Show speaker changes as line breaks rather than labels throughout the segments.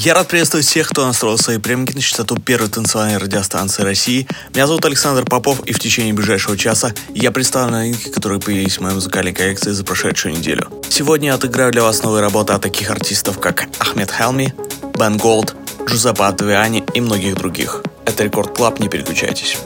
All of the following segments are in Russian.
Я рад приветствовать всех, кто настроил свои приемники на частоту первой танцевальной радиостанции России. Меня зовут Александр Попов, и в течение ближайшего часа я представлю новинки, которые появились в моей музыкальной коллекции за прошедшую неделю. Сегодня я отыграю для вас новые работы от таких артистов, как Ахмед Хелми, Бен Голд, Джузеппе Оттавиани и многих других. Это
Record Club,
не переключайтесь.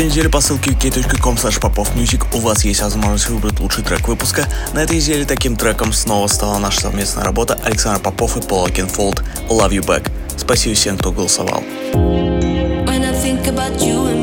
Каждую неделю по ссылке vk.com popovmusic у вас есть возможность выбрать лучший трек выпуска. На этой неделе таким треком снова стала наша совместная работа Александр Попов и Пол Окенфолд «Love You Back». Спасибо всем, кто голосовал. When I think about you and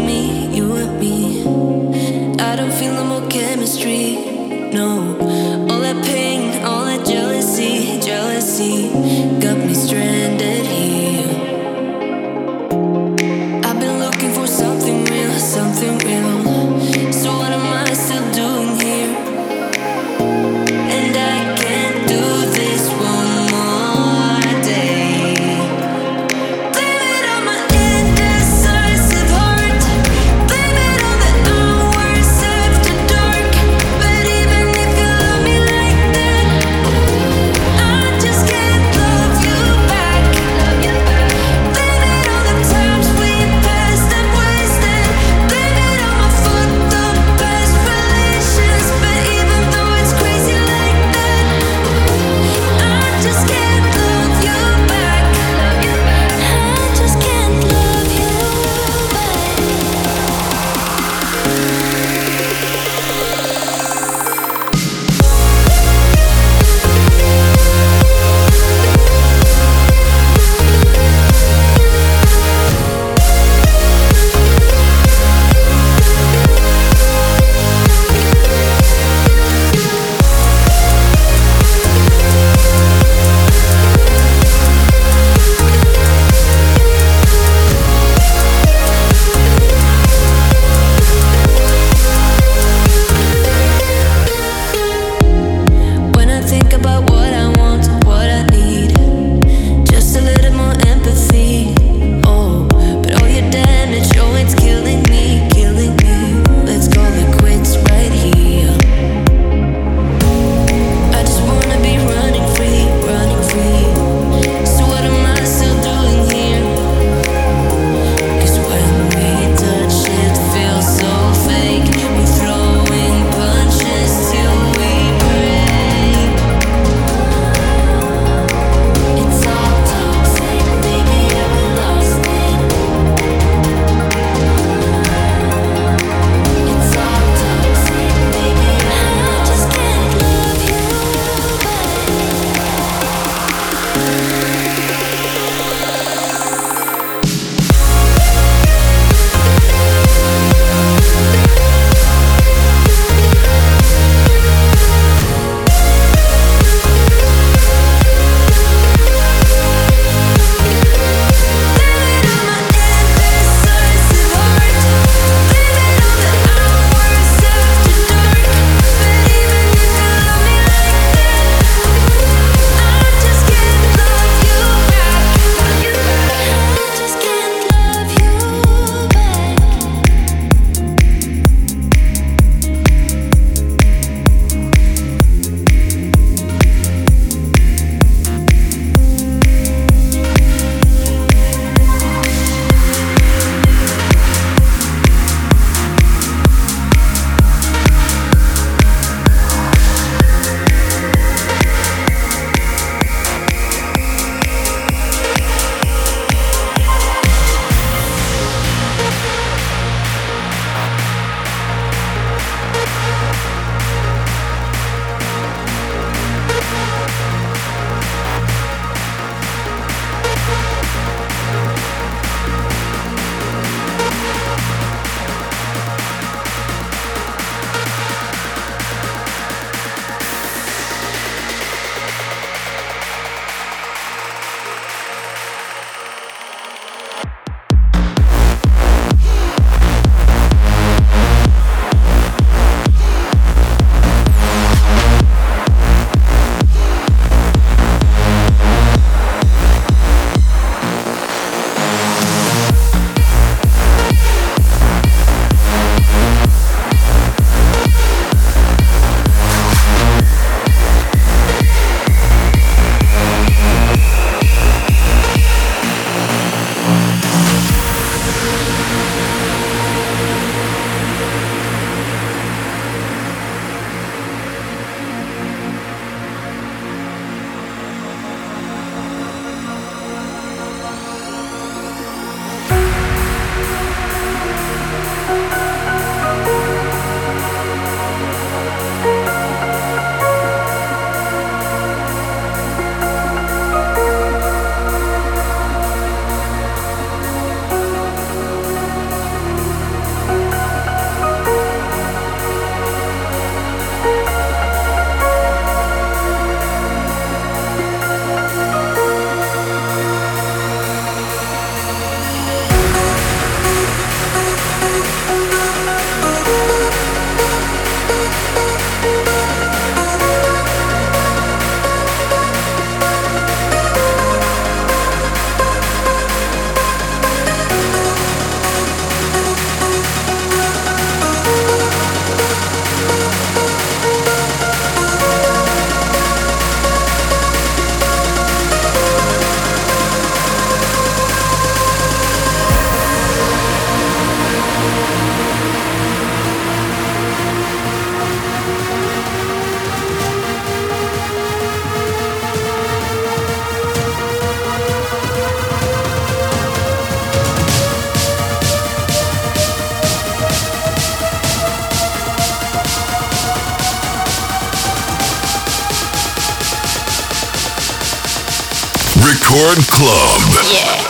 Record Club.
Yeah.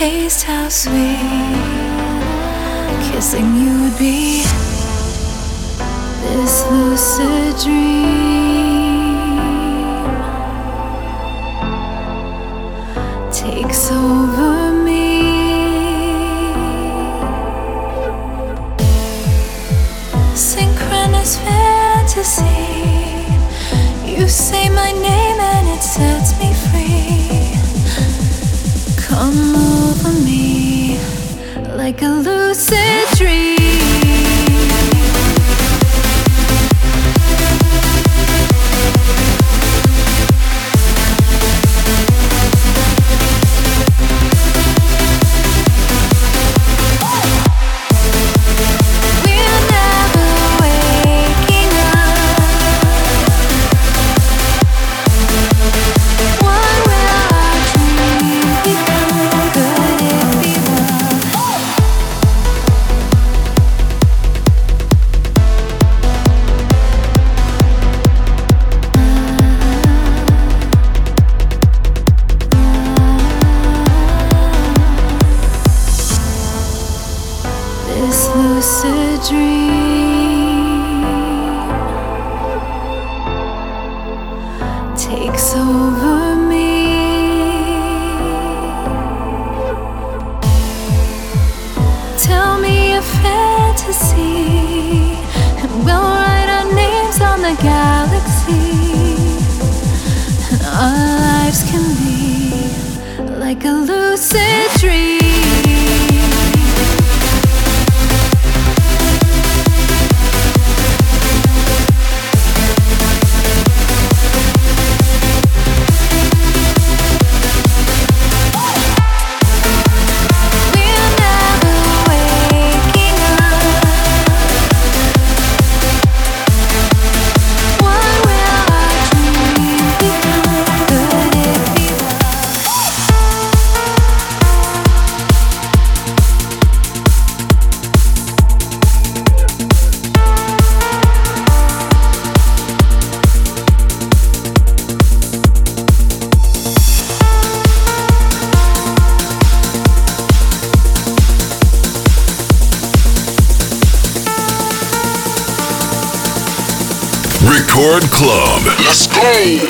taste how sweet kissing you would be this lucid dream. lucid dream takes over me. Tell me a fantasy, and we'll write our names on the galaxy. Our lives can be like a lucid.
Hey.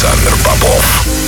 Александр Попов.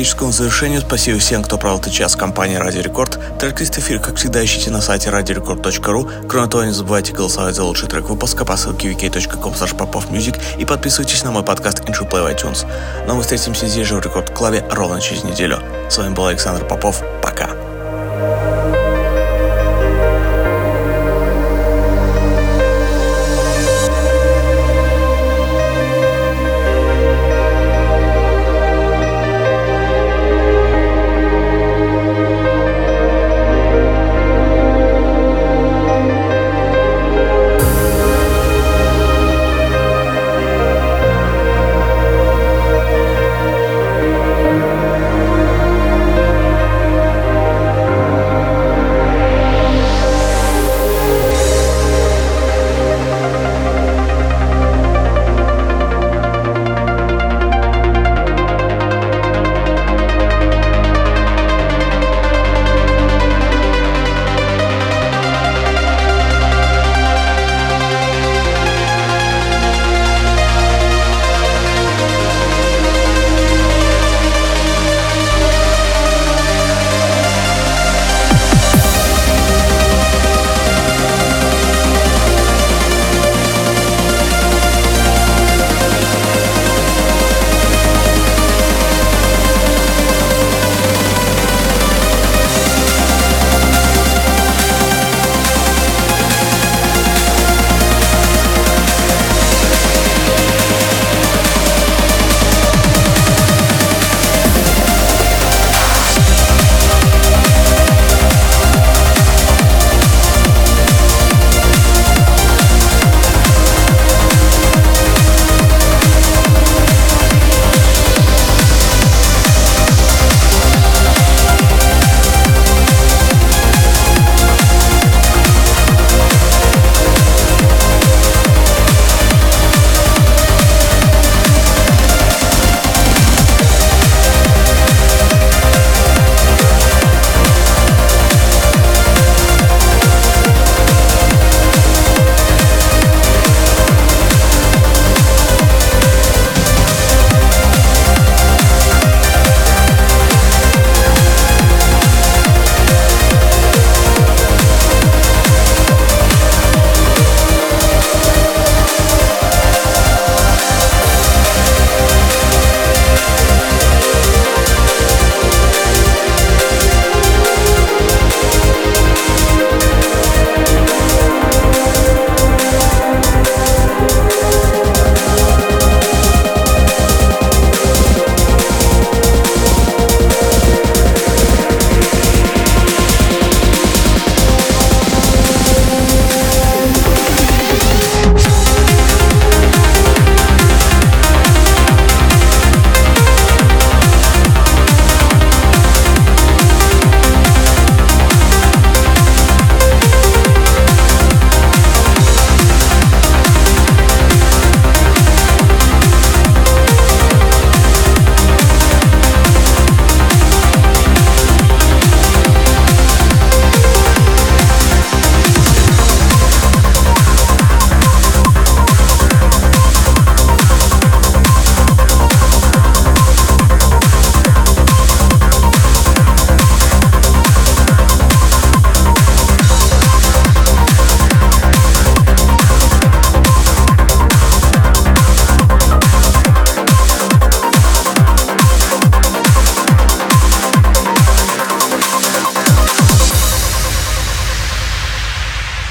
Логическому завершению. Спасибо всем, кто провел этот час компании Радио Рекорд. Трек-лист эфира, как всегда, ищите на сайте radiorecord.ru. Кроме того, не забывайте голосовать за лучший трек выпуска по ссылке popofmusic и подписывайтесь на мой подкаст Intro Play в iTunes. Но мы встретимся здесь же в Рекорд Клаве ровно через неделю. С вами был Александр Попов. Пока.